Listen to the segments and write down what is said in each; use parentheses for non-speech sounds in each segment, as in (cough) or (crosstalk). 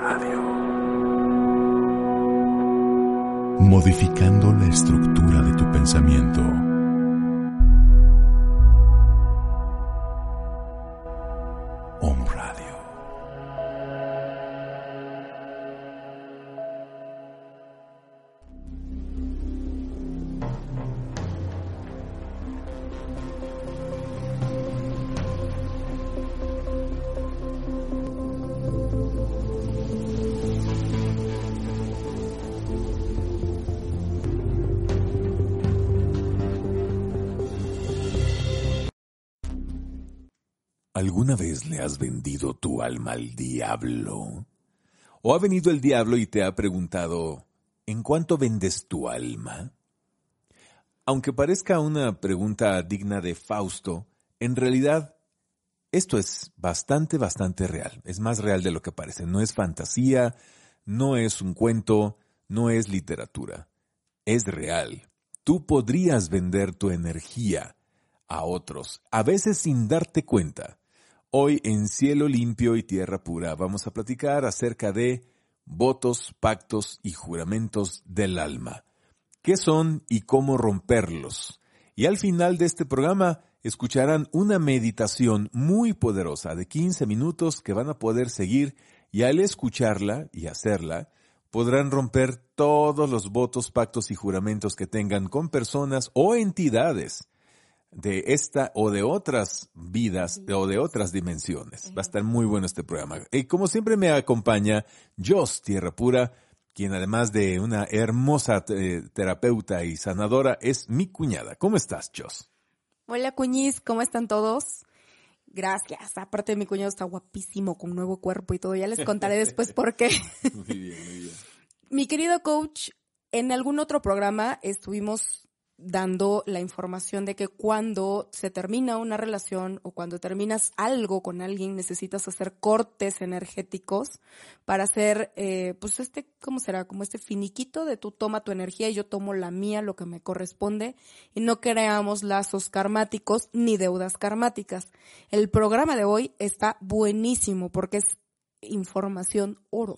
Radio. Modificando la estructura de tu pensamiento. Vendido tu alma al diablo? ¿O ha venido el diablo y te ha preguntado, ¿en cuánto vendes tu alma? Aunque parezca una pregunta digna de Fausto, en realidad esto es bastante, bastante real. Es más real de lo que parece. No es fantasía, no es un cuento, no es literatura. Es real. Tú podrías vender tu energía a otros, a veces sin darte cuenta. Hoy en Cielo Limpio y Tierra Pura vamos a platicar acerca de votos, pactos y juramentos del alma. ¿Qué son y cómo romperlos? Y al final de este programa escucharán una meditación muy poderosa de 15 minutos que van a poder seguir y al escucharla y hacerla podrán romper todos los votos, pactos y juramentos que tengan con personas o entidades de esta o de otras vidas o de otras dimensiones. Va a estar muy bueno este programa. Y como siempre me acompaña Jos Tierra Pura, quien además de una hermosa eh, terapeuta y sanadora es mi cuñada. ¿Cómo estás, Jos? Hola, cuñiz, ¿cómo están todos? Gracias. Aparte, mi cuñado está guapísimo, con nuevo cuerpo y todo. Ya les contaré después (laughs) por qué. Muy bien, muy bien. Mi querido coach, en algún otro programa estuvimos dando la información de que cuando se termina una relación o cuando terminas algo con alguien necesitas hacer cortes energéticos para hacer, eh, pues este, ¿cómo será? Como este finiquito de tú toma tu energía y yo tomo la mía, lo que me corresponde, y no creamos lazos karmáticos ni deudas karmáticas. El programa de hoy está buenísimo porque es información oro.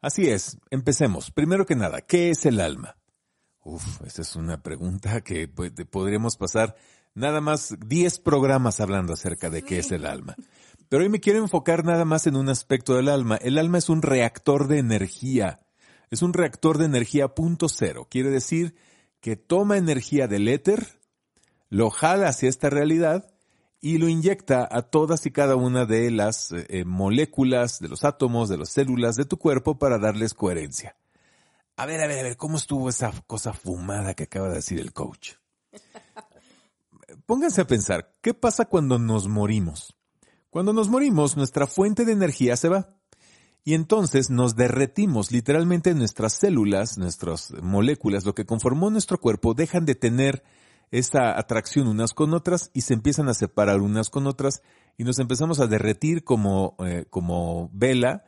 Así es, empecemos. Primero que nada, ¿qué es el alma? Uf, esa es una pregunta que pues, podríamos pasar nada más 10 programas hablando acerca de qué es el alma. Pero hoy me quiero enfocar nada más en un aspecto del alma. El alma es un reactor de energía. Es un reactor de energía punto cero. Quiere decir que toma energía del éter, lo jala hacia esta realidad y lo inyecta a todas y cada una de las eh, moléculas, de los átomos, de las células de tu cuerpo para darles coherencia. A ver, a ver, a ver, ¿cómo estuvo esa cosa fumada que acaba de decir el coach? Pónganse a pensar, ¿qué pasa cuando nos morimos? Cuando nos morimos, nuestra fuente de energía se va. Y entonces nos derretimos, literalmente nuestras células, nuestras moléculas, lo que conformó nuestro cuerpo, dejan de tener esta atracción unas con otras y se empiezan a separar unas con otras y nos empezamos a derretir como, eh, como vela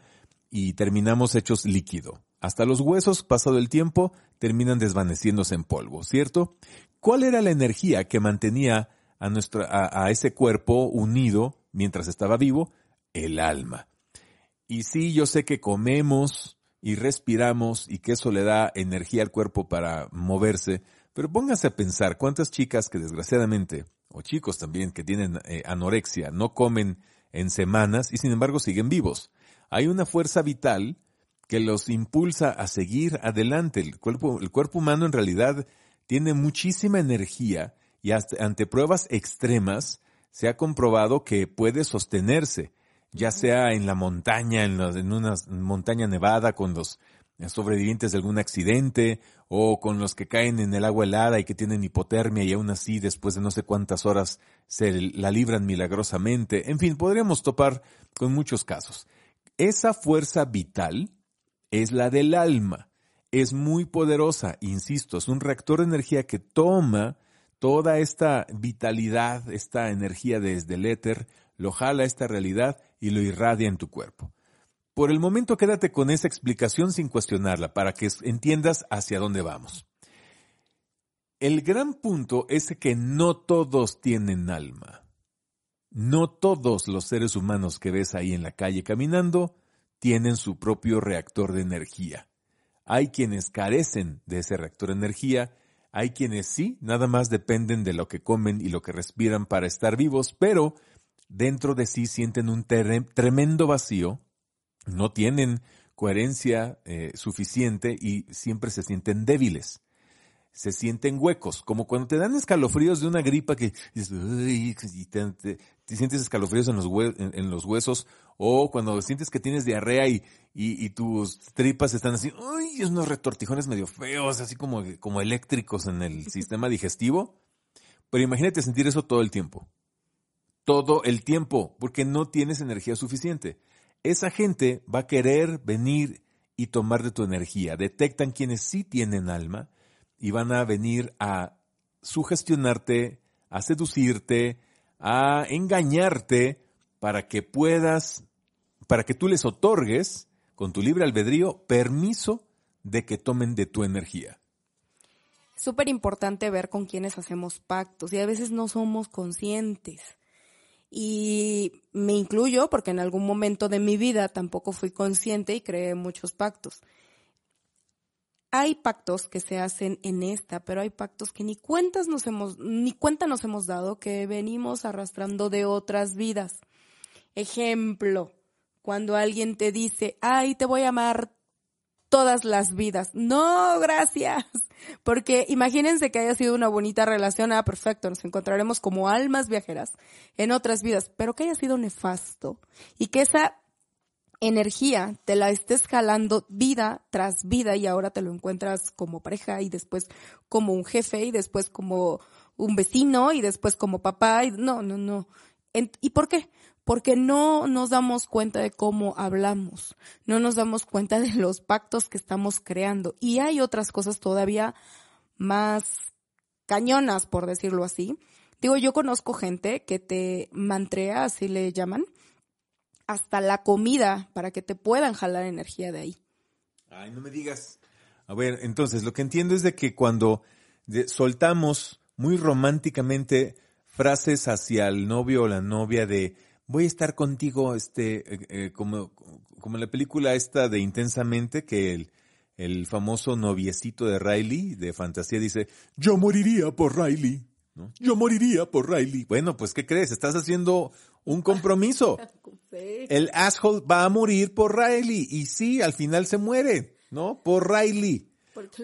y terminamos hechos líquido. Hasta los huesos, pasado el tiempo, terminan desvaneciéndose en polvo, ¿cierto? ¿Cuál era la energía que mantenía a, a ese cuerpo unido mientras estaba vivo? El alma. Y sí, yo sé que comemos y respiramos y que eso le da energía al cuerpo para moverse, pero póngase a pensar cuántas chicas que desgraciadamente, o chicos también que tienen eh, anorexia, no comen en semanas y sin embargo siguen vivos. Hay una fuerza vital que los impulsa a seguir adelante. El cuerpo, el cuerpo humano en realidad tiene muchísima energía y hasta ante pruebas extremas se ha comprobado que puede sostenerse, ya sea en la montaña, en, en una montaña nevada con los sobrevivientes de algún accidente o con los que caen en el agua helada y que tienen hipotermia y aún así después de no sé cuántas horas se la libran milagrosamente. En fin, podríamos topar con muchos casos. Esa fuerza vital es la del alma. Es muy poderosa, insisto, es un reactor de energía que toma toda esta vitalidad, esta energía desde el éter, lo jala a esta realidad y lo irradia en tu cuerpo. Por el momento quédate con esa explicación sin cuestionarla para que entiendas hacia dónde vamos. El gran punto es que no todos tienen alma. No todos los seres humanos que ves ahí en la calle caminando tienen su propio reactor de energía. Hay quienes carecen de ese reactor de energía, hay quienes sí, nada más dependen de lo que comen y lo que respiran para estar vivos, pero dentro de sí sienten un tremendo vacío, no tienen coherencia eh, suficiente y siempre se sienten débiles se sienten huecos, como cuando te dan escalofríos de una gripa que te, sientes escalofríos en los, en, los, huesos, o cuando sientes que tienes diarrea y, y, tus tripas están así, uy, unos retortijones medio feos, así como, como eléctricos en el (laughs) sistema digestivo. Pero imagínate sentir eso todo el tiempo. Todo el tiempo, porque no tienes energía suficiente. Esa gente va a querer venir y tomar de tu energía. Detectan quienes sí tienen alma y van a venir a sugestionarte, a seducirte, a engañarte para que puedas, para que tú les otorgues con tu libre albedrío permiso de que tomen de tu energía. Súper importante ver con quiénes hacemos pactos y a veces no somos conscientes. Y me incluyo porque en algún momento de mi vida tampoco fui consciente y creé muchos pactos hay pactos que se hacen en esta, pero hay pactos que ni cuentas nos hemos, ni cuenta nos hemos dado que venimos arrastrando de otras vidas. Ejemplo, cuando alguien te dice, ay, te voy a amar todas las vidas. No, gracias. (laughs) Porque imagínense que haya sido una bonita relación. Ah, perfecto, nos encontraremos como almas viajeras en otras vidas, pero que haya sido nefasto y que esa energía, te la estés jalando vida tras vida y ahora te lo encuentras como pareja y después como un jefe y después como un vecino y después como papá y no, no, no. ¿Y por qué? Porque no nos damos cuenta de cómo hablamos, no nos damos cuenta de los pactos que estamos creando y hay otras cosas todavía más cañonas, por decirlo así. Digo, yo conozco gente que te mantrea, así le llaman, hasta la comida para que te puedan jalar energía de ahí. Ay, no me digas. A ver, entonces lo que entiendo es de que cuando soltamos muy románticamente frases hacia el novio o la novia de voy a estar contigo, este, eh, eh, como, como la película esta de Intensamente, que el, el famoso noviecito de Riley de fantasía dice, yo moriría por Riley. ¿no? Yo moriría por Riley. Bueno, pues, ¿qué crees? Estás haciendo un compromiso. (laughs) El asshole va a morir por Riley. Y sí, al final se muere, ¿no? Por Riley.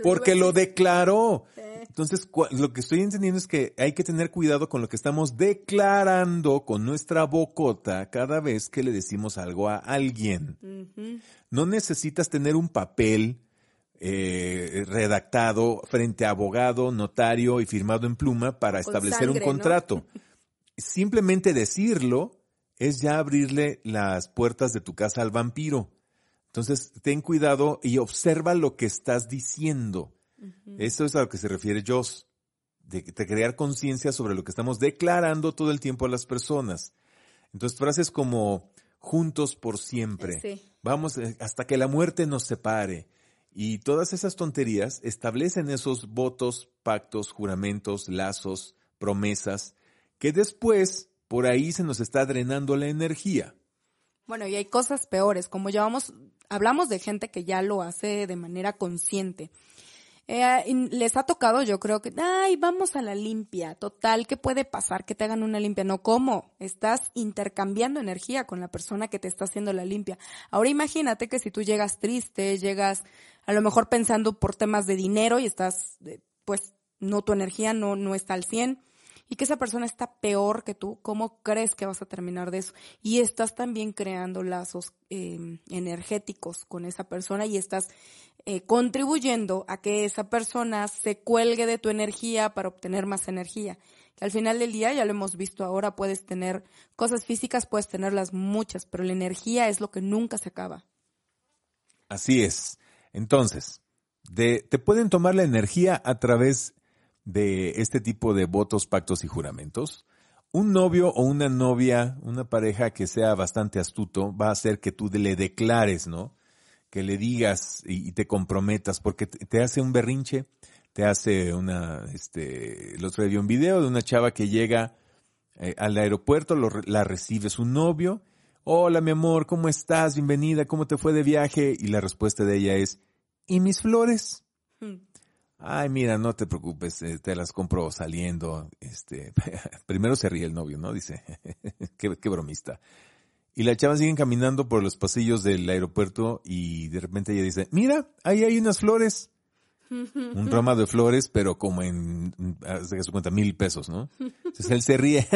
Porque, lo, declaró. Entonces, lo que estoy entendiendo es que hay que tener cuidado con lo que estamos declarando con nuestra bocota cada vez que le decimos algo a alguien. No necesitas tener un papel eh, redactado frente a abogado, notario y firmado en pluma para establecer un contrato. Simplemente decirlo es ya abrirle las puertas de tu casa al vampiro. Entonces, ten cuidado y observa lo que estás diciendo. Eso es a lo que se refiere Joss, de, crear conciencia sobre lo que estamos declarando todo el tiempo a las personas. Entonces, frases como juntos por siempre, vamos eh, hasta que la muerte nos separe. Y todas esas tonterías establecen esos votos, pactos, juramentos, lazos, promesas, que después por ahí se nos está drenando la energía. Bueno, y hay cosas peores, como llevamos, hablamos de gente que ya lo hace de manera consciente. Eh, les ha tocado, yo creo que, ay, vamos a la limpia, total, ¿qué puede pasar? Que te hagan una limpia. No, ¿cómo? Estás intercambiando energía con la persona que te está haciendo la limpia. Ahora imagínate que si tú llegas triste, llegas a lo mejor pensando por temas de dinero y estás, pues, no, tu energía no, no está al 100 y que esa persona está peor que tú, ¿cómo crees que vas a terminar de eso? Y estás también creando lazos em, energéticos con esa persona y estás eh, contribuyendo a que esa persona se cuelgue de tu energía para obtener más energía. Que al final del día, ya lo hemos visto ahora, puedes tener cosas físicas, puedes tenerlas muchas, pero la energía es lo que nunca se acaba. Así es. Entonces, de, te pueden tomar la energía a través de este tipo de votos, pactos y juramentos, un novio o una novia, una pareja que sea bastante astuto, va a hacer que tú le declares, ¿no? Que le digas y, te comprometas, porque te, hace un berrinche, te hace una, este, el otro día un video de una chava que llega eh, al aeropuerto, la recibe su novio, hola mi amor, ¿cómo estás? Bienvenida, ¿cómo te fue de viaje? Y la respuesta de ella es, ¿y mis flores? Ay, mira, no te preocupes, eh, te las compro saliendo. Este, (laughs) primero se ríe el novio, ¿no? Dice, (laughs) qué, qué bromista. Y la chava sigue caminando por los pasillos del aeropuerto y de repente ella dice, mira, ahí hay unas flores. (laughs) Un rama de flores, pero como en, hace que se cuenta, mil pesos, ¿no? Entonces él se ríe.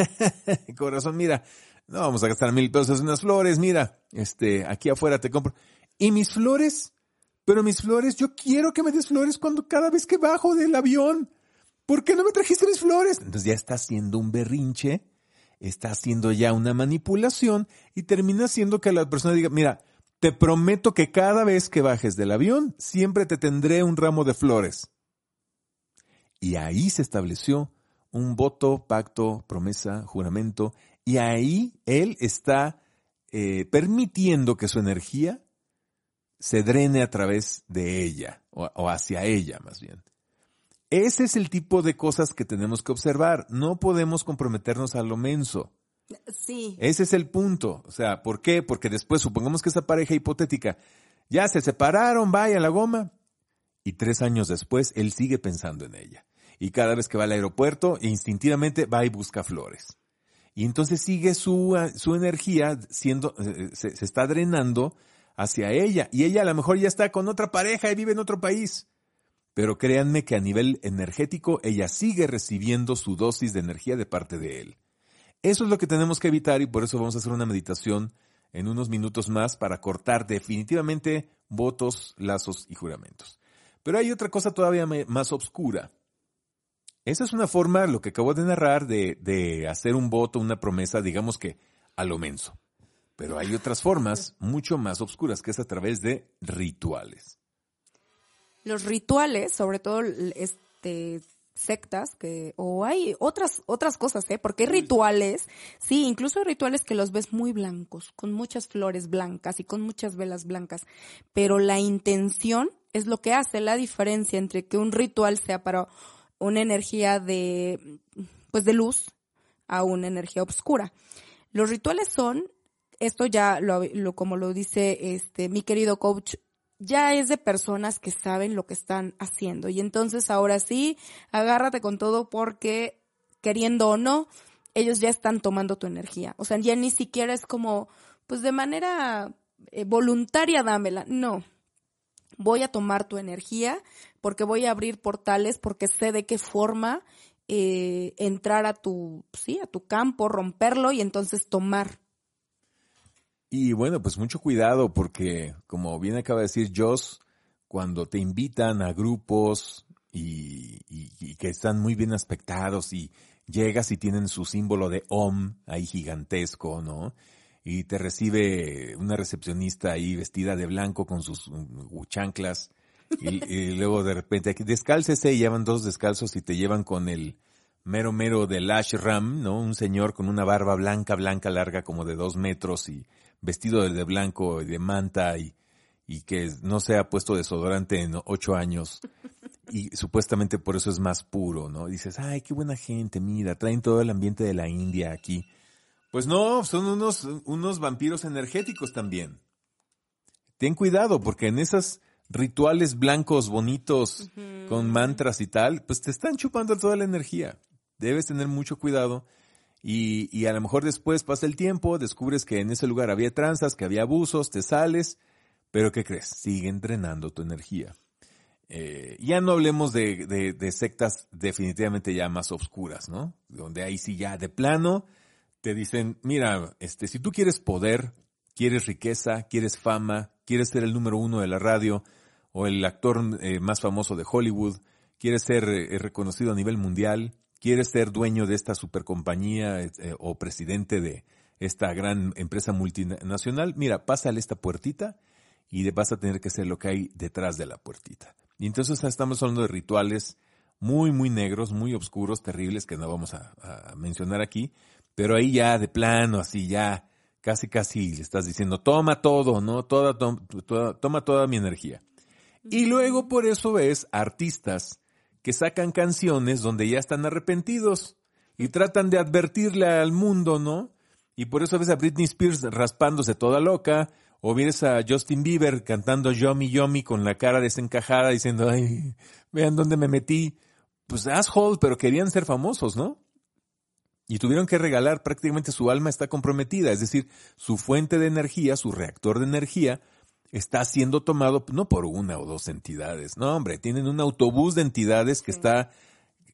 Corazón, mira, no vamos a gastar mil pesos en unas flores, mira, este, aquí afuera te compro. ¿Y mis flores? Pero mis flores, yo quiero que me des flores cuando cada vez que bajo del avión. ¿Por qué no me trajiste mis flores? Entonces ya está haciendo un berrinche está haciendo ya una manipulación y termina haciendo que la persona diga, mira, te prometo que cada vez que bajes del avión, siempre te tendré un ramo de flores. Y ahí se estableció un voto, pacto, promesa, juramento, y ahí él está eh, permitiendo que su energía se drene a través de ella, o hacia ella más bien. Ese es el tipo de cosas que tenemos que observar. No podemos comprometernos a lo menso. Sí. Ese es el punto. O sea, ¿por qué? Porque después, supongamos que esa pareja hipotética ya se separaron, vaya a la goma. Y tres años después, él sigue pensando en ella. Y cada vez que va al aeropuerto, instintivamente va y busca flores. Y entonces sigue su, su energía siendo, eh, se, se está drenando hacia ella. Y ella a lo mejor ya está con otra pareja y vive en otro país. Pero créanme que a nivel energético ella sigue recibiendo su dosis de energía de parte de él. Eso es lo que tenemos que evitar y por eso vamos a hacer una meditación en unos minutos más para cortar definitivamente votos, lazos y juramentos. Pero hay otra cosa todavía más oscura. Esa es una forma, lo que acabo de narrar, de, de hacer un voto, una promesa, digamos que a lo menso. Pero hay otras formas mucho más oscuras, que es a través de rituales los rituales, sobre todo este sectas que o hay otras otras cosas, ¿eh? Porque hay rituales, sí, incluso hay rituales que los ves muy blancos, con muchas flores blancas y con muchas velas blancas, pero la intención es lo que hace la diferencia entre que un ritual sea para una energía de pues de luz a una energía oscura. Los rituales son esto ya lo, lo como lo dice este mi querido coach ya es de personas que saben lo que están haciendo. Y entonces ahora sí, agárrate con todo porque, queriendo o no, ellos ya están tomando tu energía. O sea, ya ni siquiera es como, pues de manera eh, voluntaria dámela. No. Voy a tomar tu energía porque voy a abrir portales porque sé de qué forma eh, entrar a tu, sí, a tu campo, romperlo y entonces tomar y bueno, pues mucho cuidado porque, como bien acaba de decir Joss, cuando te invitan a grupos y, que están muy bien aspectados y llegas y tienen su símbolo de OM ahí gigantesco, ¿no? Y te recibe una recepcionista ahí vestida de blanco con sus uh, chanclas y, luego de repente descálcese y llevan dos descalzos y te llevan con el mero mero del ashram, ¿no? Un señor con una barba blanca, blanca, larga como de dos metros y vestido de blanco y de manta y, y que no se ha puesto desodorante en ocho años y supuestamente por eso es más puro, ¿no? dices, ay, qué buena gente, mira, traen todo el ambiente de la India aquí. Pues no, son unos, unos vampiros energéticos también. Ten cuidado porque en esos rituales blancos bonitos con mantras y tal, pues te están chupando toda la energía. Debes tener mucho cuidado y, y a lo mejor después pasa el tiempo, descubres que en ese lugar había tranzas, que había abusos, te sales, pero ¿qué crees? Siguen drenando tu energía. Eh, ya no hablemos de, de, de, sectas definitivamente ya más oscuras, ¿no? Donde ahí sí ya de plano te dicen, mira, este, si tú quieres poder, quieres riqueza, quieres fama, quieres ser el número uno de la radio o el actor eh, más famoso de Hollywood, quieres ser eh, reconocido a nivel mundial, quieres ser dueño de esta supercompañía eh, o presidente de esta gran empresa multinacional, mira, pásale esta puertita y vas a tener que ser lo que hay detrás de la puertita. Y entonces estamos hablando de rituales muy, muy negros, muy oscuros, terribles, que no vamos a, mencionar aquí, pero ahí ya de plano, así ya, casi, casi le estás diciendo, toma todo, ¿no? Toda, toma toda mi energía. Y luego por eso ves artistas que sacan canciones donde ya están arrepentidos y tratan de advertirle al mundo, ¿no? Y por eso ves a Britney Spears raspándose toda loca, o ves a Justin Bieber cantando Yomi Yomi con la cara desencajada diciendo, ay, vean dónde me metí. Pues asshole, pero querían ser famosos, ¿no? Y tuvieron que regalar, prácticamente su alma está comprometida, es decir, su fuente de energía, su reactor de energía, está siendo tomado no por una o dos entidades, no hombre, tienen un autobús de entidades que está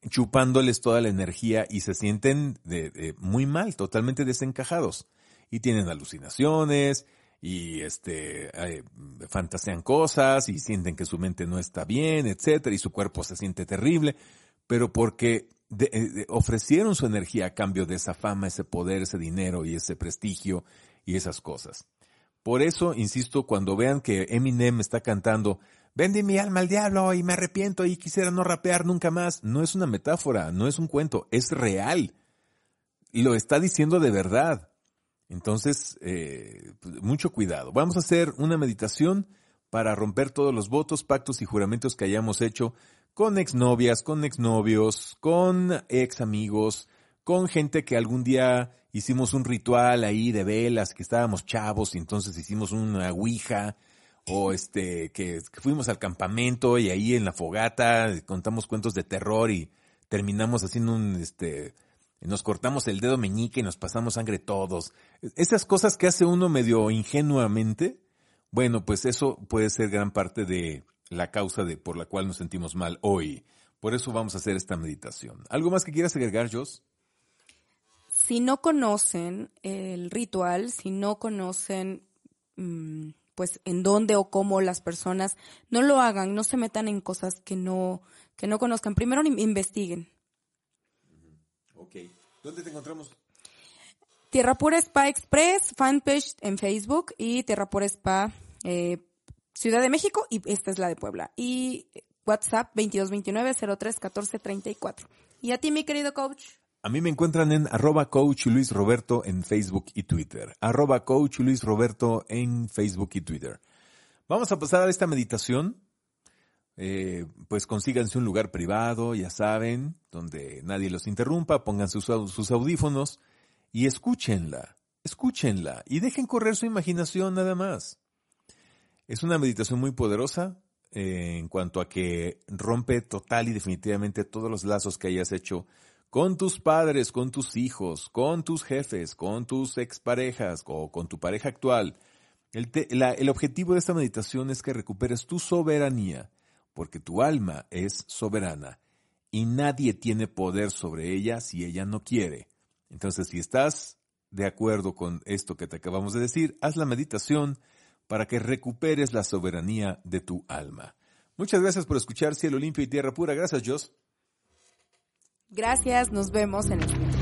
chupándoles toda la energía y se sienten de, muy mal, totalmente desencajados. Y tienen alucinaciones y este fantasean cosas y sienten que su mente no está bien, etcétera, y su cuerpo se siente terrible, pero porque ofrecieron su energía a cambio de esa fama, ese poder, ese dinero y ese prestigio y esas cosas. Por eso, insisto, cuando vean que Eminem está cantando Vende mi alma al diablo y me arrepiento y quisiera no rapear nunca más. No es una metáfora, no es un cuento, es real. Lo está diciendo de verdad. Entonces, eh, mucho cuidado. Vamos a hacer una meditación para romper todos los votos, pactos y juramentos que hayamos hecho con exnovias, con exnovios, con ex amigos, con gente que algún día hicimos un ritual ahí de velas, que estábamos chavos y entonces hicimos una ouija o este, que, fuimos al campamento y ahí en la fogata contamos cuentos de terror y terminamos haciendo un, este, nos cortamos el dedo meñique y nos pasamos sangre todos. Esas cosas que hace uno medio ingenuamente, bueno, pues eso puede ser gran parte de la causa de por la cual nos sentimos mal hoy. Por eso vamos a hacer esta meditación. ¿Algo más que quieras agregar, Jos? Si no conocen el ritual, si no conocen mm, pues en dónde o cómo las personas no lo hagan, no se metan en cosas que no, que no conozcan. Primero investiguen. Ok. ¿Dónde te encontramos? Tierra Pura Spa Express, fanpage en Facebook y Tierra Pura Spa eh, Ciudad de México y esta es la de Puebla. Y WhatsApp 2229-031434. ¿Y a ti, mi querido coach? A mí me encuentran en arroba coach Luis Roberto en Facebook y Twitter. Arroba coach Luis Roberto en Facebook y Twitter. Vamos a pasar a esta meditación. Eh, pues consíganse un lugar privado, ya saben, donde nadie los interrumpa, pongan sus, audífonos y escúchenla, escúchenla y dejen correr su imaginación nada más. Es una meditación muy poderosa eh, en cuanto a que rompe total y definitivamente todos los lazos que hayas hecho con tus padres, con tus hijos, con tus jefes, con tus exparejas o con tu pareja actual. El, objetivo de esta meditación es que recuperes tu soberanía, porque tu alma es soberana y nadie tiene poder sobre ella si ella no quiere. Entonces, si estás de acuerdo con esto que te acabamos de decir, haz la meditación para que recuperes la soberanía de tu alma. Muchas gracias por escuchar Cielo Limpio y Tierra Pura. Gracias, Jos. Gracias, nos vemos en el siguiente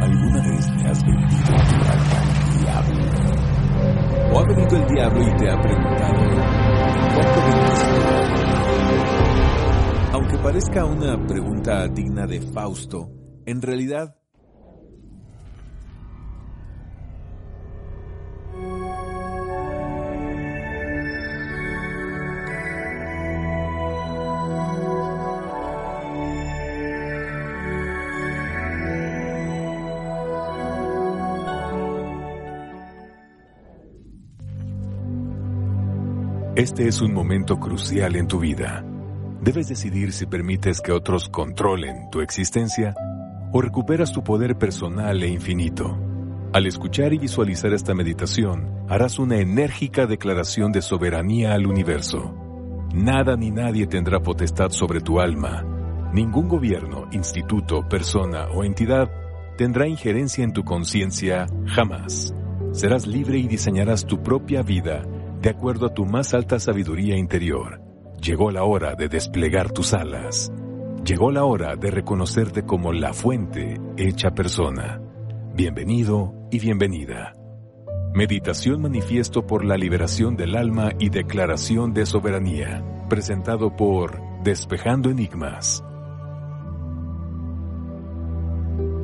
¿Alguna vez le has vendido tu alma al diablo? ¿O ha venido el diablo y te ha preguntado cuánto vendiste? Aunque parezca una pregunta digna de Fausto, en realidad Este es un momento crucial en tu vida. Debes decidir si permites que otros controlen tu existencia o recuperas tu poder personal e infinito. Al escuchar y visualizar esta meditación, harás una enérgica declaración de soberanía al universo. Nada ni nadie tendrá potestad sobre tu alma. Ningún gobierno, instituto, persona o entidad tendrá injerencia en tu conciencia jamás. Serás libre y diseñarás tu propia vida de acuerdo a tu más alta sabiduría interior. Llegó la hora de desplegar tus alas. Llegó la hora de reconocerte como la fuente hecha persona. Bienvenido y bienvenida. Meditación manifiesto por la liberación del alma y declaración de soberanía. Presentado por Despejando Enigmas.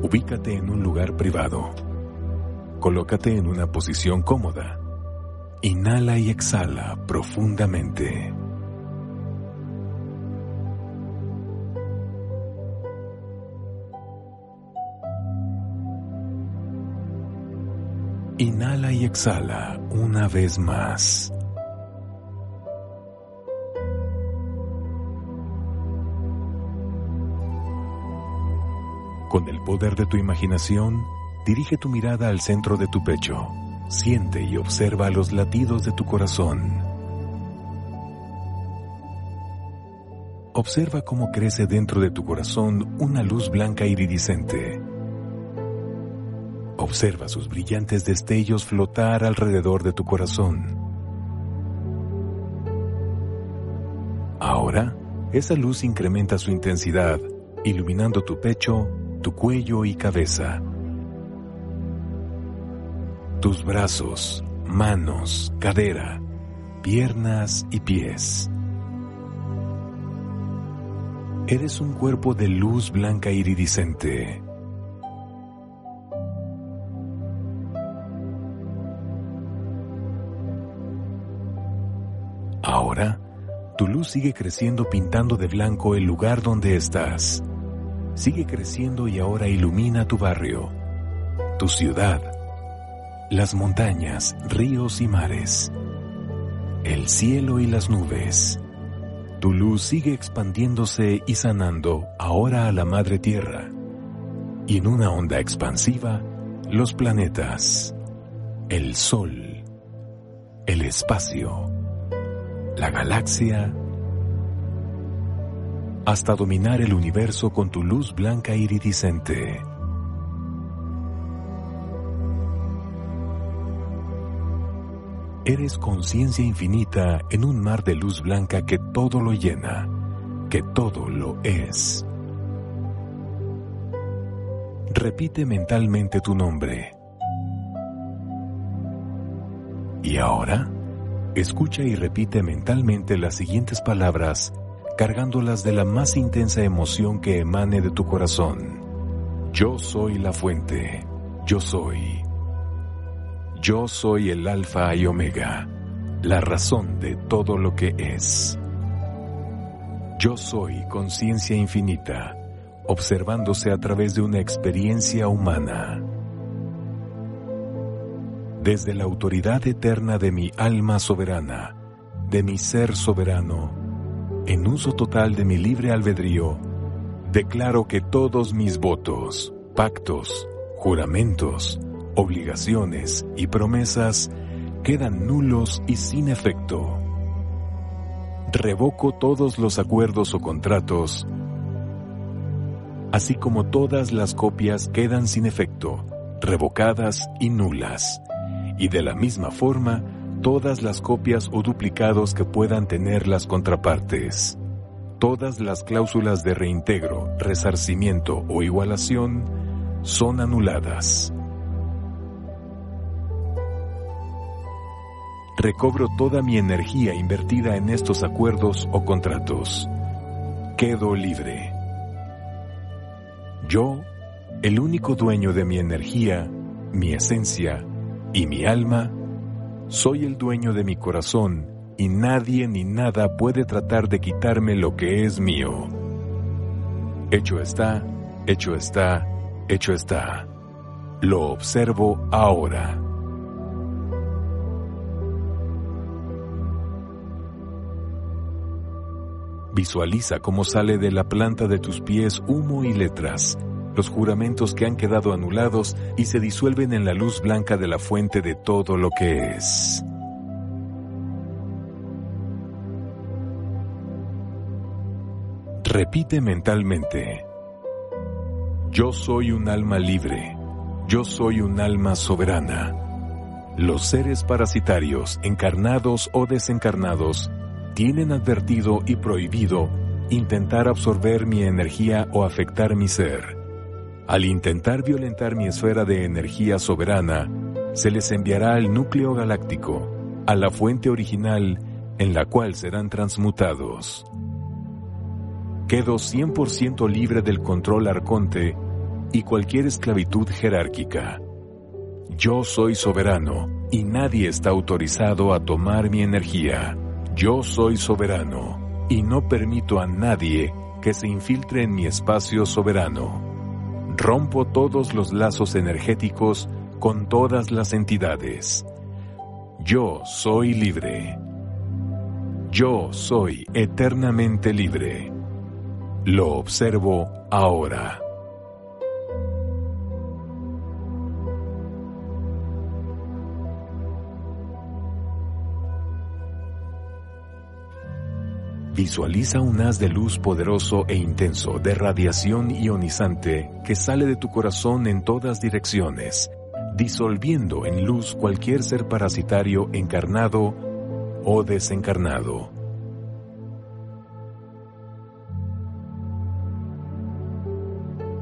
Ubícate en un lugar privado. Colócate en una posición cómoda Inhala y exhala profundamente. Inhala y exhala una vez más. Con el poder de tu imaginación, dirige tu mirada al centro de tu pecho Siente y observa los latidos de tu corazón. Observa cómo crece dentro de tu corazón una luz blanca iridiscente. Observa sus brillantes destellos flotar alrededor de tu corazón. Ahora, esa luz incrementa su intensidad, iluminando tu pecho, tu cuello y cabeza. Tus brazos, manos, cadera, piernas y pies. Eres un cuerpo de luz blanca iridiscente. Ahora, tu luz sigue creciendo pintando de blanco el lugar donde estás sigue creciendo y ahora ilumina tu barrio, tu ciudad, las montañas, ríos y mares, el cielo y las nubes. Tu luz sigue expandiéndose y sanando ahora a la Madre Tierra y en una onda expansiva los planetas, el Sol, el espacio, la galaxia hasta dominar el universo con tu luz blanca iridiscente. Eres conciencia infinita en un mar de luz blanca que todo lo llena, que todo lo es. Repite mentalmente tu nombre. Y ahora, escucha y repite mentalmente las siguientes palabras cargándolas de la más intensa emoción que emane de tu corazón. Yo soy la fuente, yo soy. Yo soy el alfa y omega, la razón de todo lo que es. Yo soy conciencia infinita, observándose a través de una experiencia humana. Desde la autoridad eterna de mi alma soberana, de mi ser soberano, en uso total de mi libre albedrío, declaro que todos mis votos, pactos, juramentos, obligaciones y promesas quedan nulos y sin efecto. Revoco todos los acuerdos o contratos, así como todas las copias quedan sin efecto, revocadas y nulas, y de la misma forma, todas las copias o duplicados que puedan tener las contrapartes. Todas las cláusulas de reintegro, resarcimiento o igualación son anuladas. Recobro toda mi energía invertida en estos acuerdos o contratos. Quedo libre. Yo, el único dueño de mi energía, mi esencia y mi alma, soy el dueño de mi corazón y nadie ni nada puede tratar de quitarme lo que es mío. Hecho está, hecho está, hecho está. Lo observo ahora. Visualiza cómo sale de la planta de tus pies humo y letras los juramentos que han quedado anulados y se disuelven en la luz blanca de la fuente de todo lo que es. Repite mentalmente. Yo soy un alma libre. Yo soy un alma soberana. Los seres parasitarios, encarnados o desencarnados, tienen advertido y prohibido intentar absorber mi energía o afectar mi ser. Al intentar violentar mi esfera de energía soberana, se les enviará al núcleo galáctico, a la fuente original en la cual serán transmutados. Quedo 100% libre del control arconte y cualquier esclavitud jerárquica. Yo soy soberano y nadie está autorizado a tomar mi energía. Yo soy soberano y no permito a nadie que se infiltre en mi espacio soberano rompo todos los lazos energéticos con todas las entidades. Yo soy libre. Yo soy eternamente libre. Lo observo ahora. Visualiza un haz de luz poderoso e intenso de radiación ionizante que sale de tu corazón en todas direcciones, disolviendo en luz cualquier ser parasitario encarnado o desencarnado.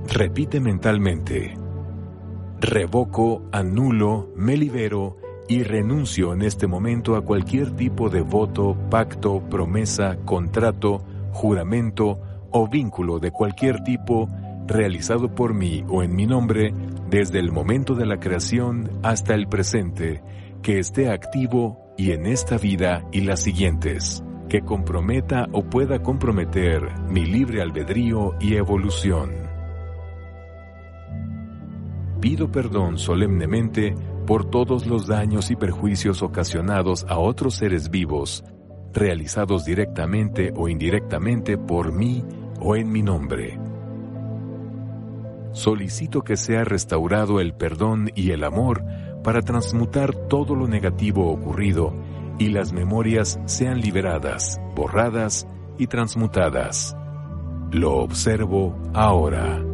Repite mentalmente, revoco, anulo, me libero y renuncio en este momento a cualquier tipo de voto, pacto, promesa, contrato, juramento o vínculo de cualquier tipo realizado por mí o en mi nombre desde el momento de la creación hasta el presente, que esté activo y en esta vida y las siguientes, que comprometa o pueda comprometer mi libre albedrío y evolución. Pido perdón solemnemente por todos los daños y perjuicios ocasionados a otros seres vivos, realizados directamente o indirectamente por mí o en mi nombre. Solicito que sea restaurado el perdón y el amor para transmutar todo lo negativo ocurrido y las memorias sean liberadas, borradas y transmutadas. Lo observo ahora.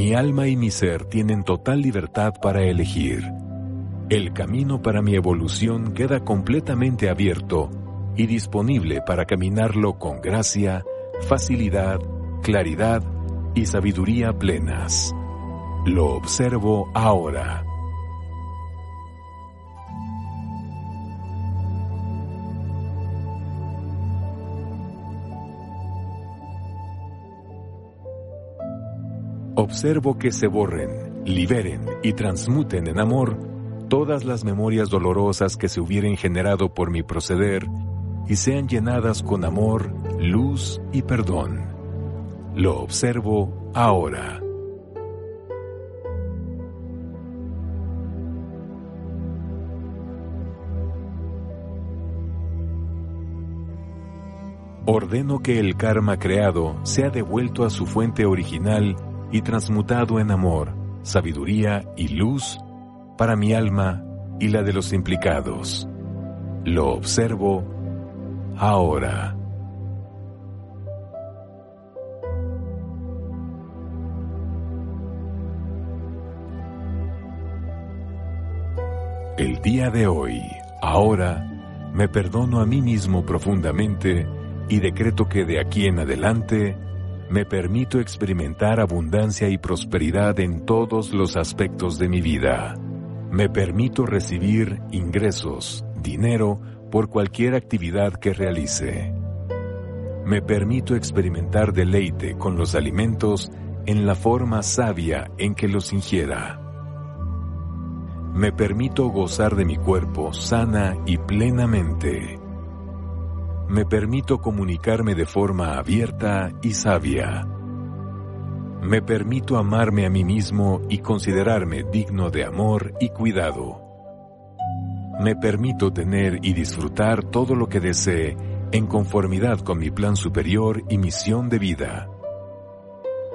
Mi alma y mi ser tienen total libertad para elegir. El camino para mi evolución queda completamente abierto y disponible para caminarlo con gracia, facilidad, claridad y sabiduría plenas. Lo observo ahora. Observo que se borren, liberen y transmuten en amor todas las memorias dolorosas que se hubieran generado por mi proceder y sean llenadas con amor, luz y perdón. Lo observo ahora. Ordeno que el karma creado sea devuelto a su fuente original y transmutado en amor, sabiduría y luz para mi alma y la de los implicados. Lo observo ahora. El día de hoy, ahora, me perdono a mí mismo profundamente y decreto que de aquí en adelante me permito experimentar abundancia y prosperidad en todos los aspectos de mi vida. Me permito recibir ingresos, dinero, por cualquier actividad que realice. Me permito experimentar deleite con los alimentos en la forma sabia en que los ingiera. Me permito gozar de mi cuerpo sana y plenamente me permito comunicarme de forma abierta y sabia. Me permito amarme a mí mismo y considerarme digno de amor y cuidado. Me permito tener y disfrutar todo lo que desee en conformidad con mi plan superior y misión de vida.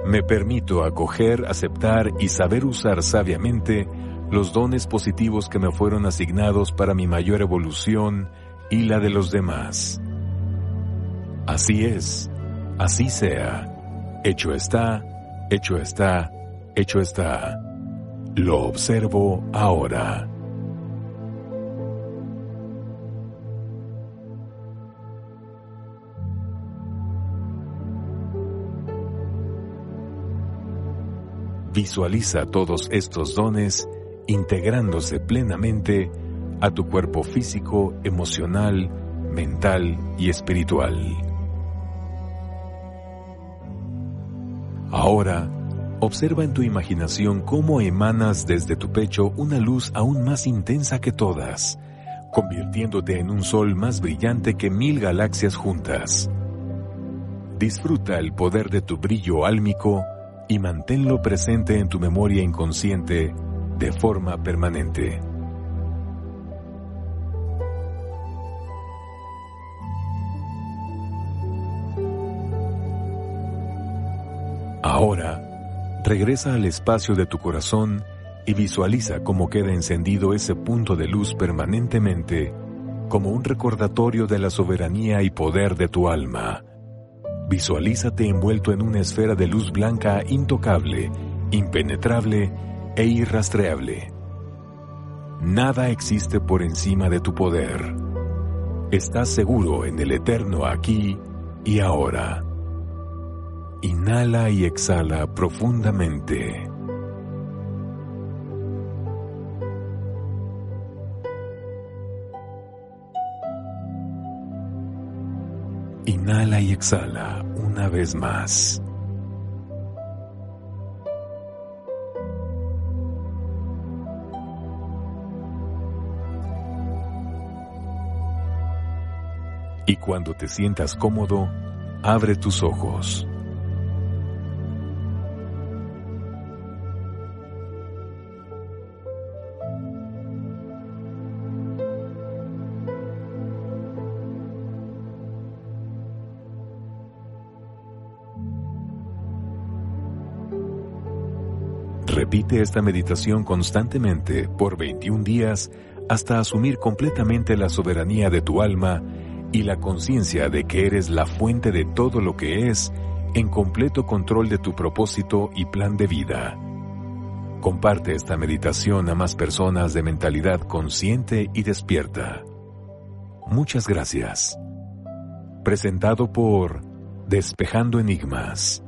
Me permito acoger, aceptar y saber usar sabiamente los dones positivos que me fueron asignados para mi mayor evolución y la de los demás. Así es, así sea. Hecho está, hecho está, hecho está. Lo observo ahora. Visualiza todos estos dones integrándose plenamente a tu cuerpo físico, emocional, mental y espiritual. Ahora, observa en tu imaginación cómo emanas desde tu pecho una luz aún más intensa que todas, convirtiéndote en un sol más brillante que mil galaxias juntas. Disfruta el poder de tu brillo álmico y manténlo presente en tu memoria inconsciente de forma permanente. Regresa al espacio de tu corazón y visualiza cómo queda encendido ese punto de luz permanentemente como un recordatorio de la soberanía y poder de tu alma. Visualízate envuelto en una esfera de luz blanca intocable, impenetrable e irrastreable. Nada existe por encima de tu poder. Estás seguro en el eterno aquí y ahora. Inhala y exhala profundamente. Inhala y exhala una vez más. Y cuando te sientas cómodo, abre tus ojos. Repite esta meditación constantemente por 21 días hasta asumir completamente la soberanía de tu alma y la conciencia de que eres la fuente de todo lo que es en completo control de tu propósito y plan de vida. Comparte esta meditación a más personas de mentalidad consciente y despierta. Muchas gracias. Presentado por Despejando Enigmas.